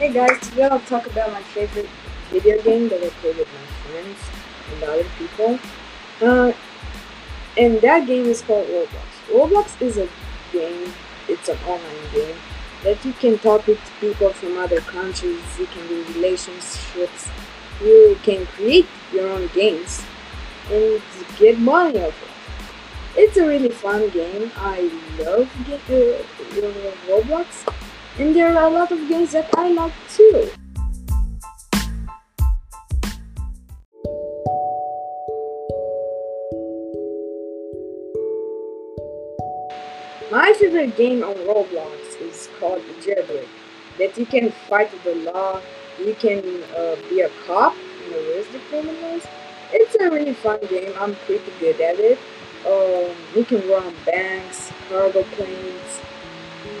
Hey guys, today I'll talk about my favorite video game that I play with my friends and other people. Uh, and that game is called Roblox. Roblox is a game, it's an online game that you can talk with people from other countries, you can do relationships, you can create your own games and get money off it. It's a really fun game. I love get, uh, Roblox and there are a lot of games that I like too. My favorite game on Roblox is called Jailbreak. That you can fight the law, you can uh, be a cop and arrest the criminals. It's a really fun game. I'm pretty good at it. Um, you can run banks, cargo planes,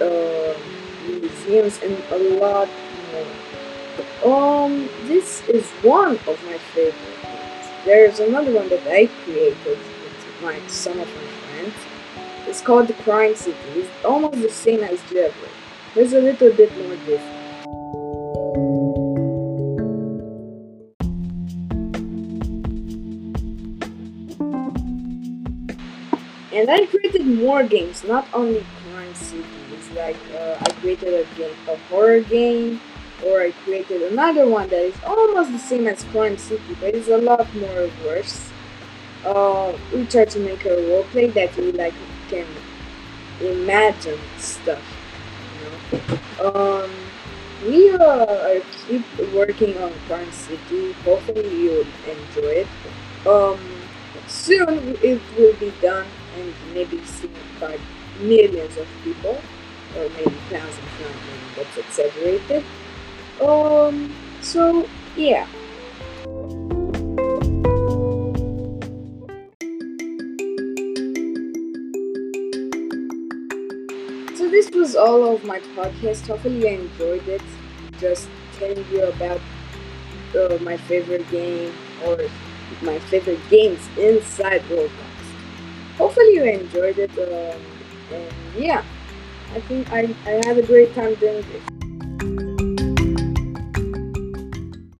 um, museums, and a lot more. Um, this is one of my favorite games. There's another one that I created with my some of my friends. It's called the Crime City. It's almost the same as Jailbreak. There's a little bit more different. And I created more games, not only Crime City. Like uh, I created a a horror game, or I created another one that is almost the same as Crime City, but it's a lot more worse. Uh, we try to make a roleplay that you like can imagine stuff. You know? Um, we uh, keep working on Crime City. Hopefully you enjoy it. Um, soon it will be done and maybe seen by millions of people, or maybe thousands, not maybe that's exaggerated. Um, so yeah. So this was all of my podcast. Hopefully you enjoyed it. Just telling you about uh, my favorite game or my favorite games inside Roblox. Hopefully you enjoyed it. Um, and yeah, I think I, I had a great time doing this.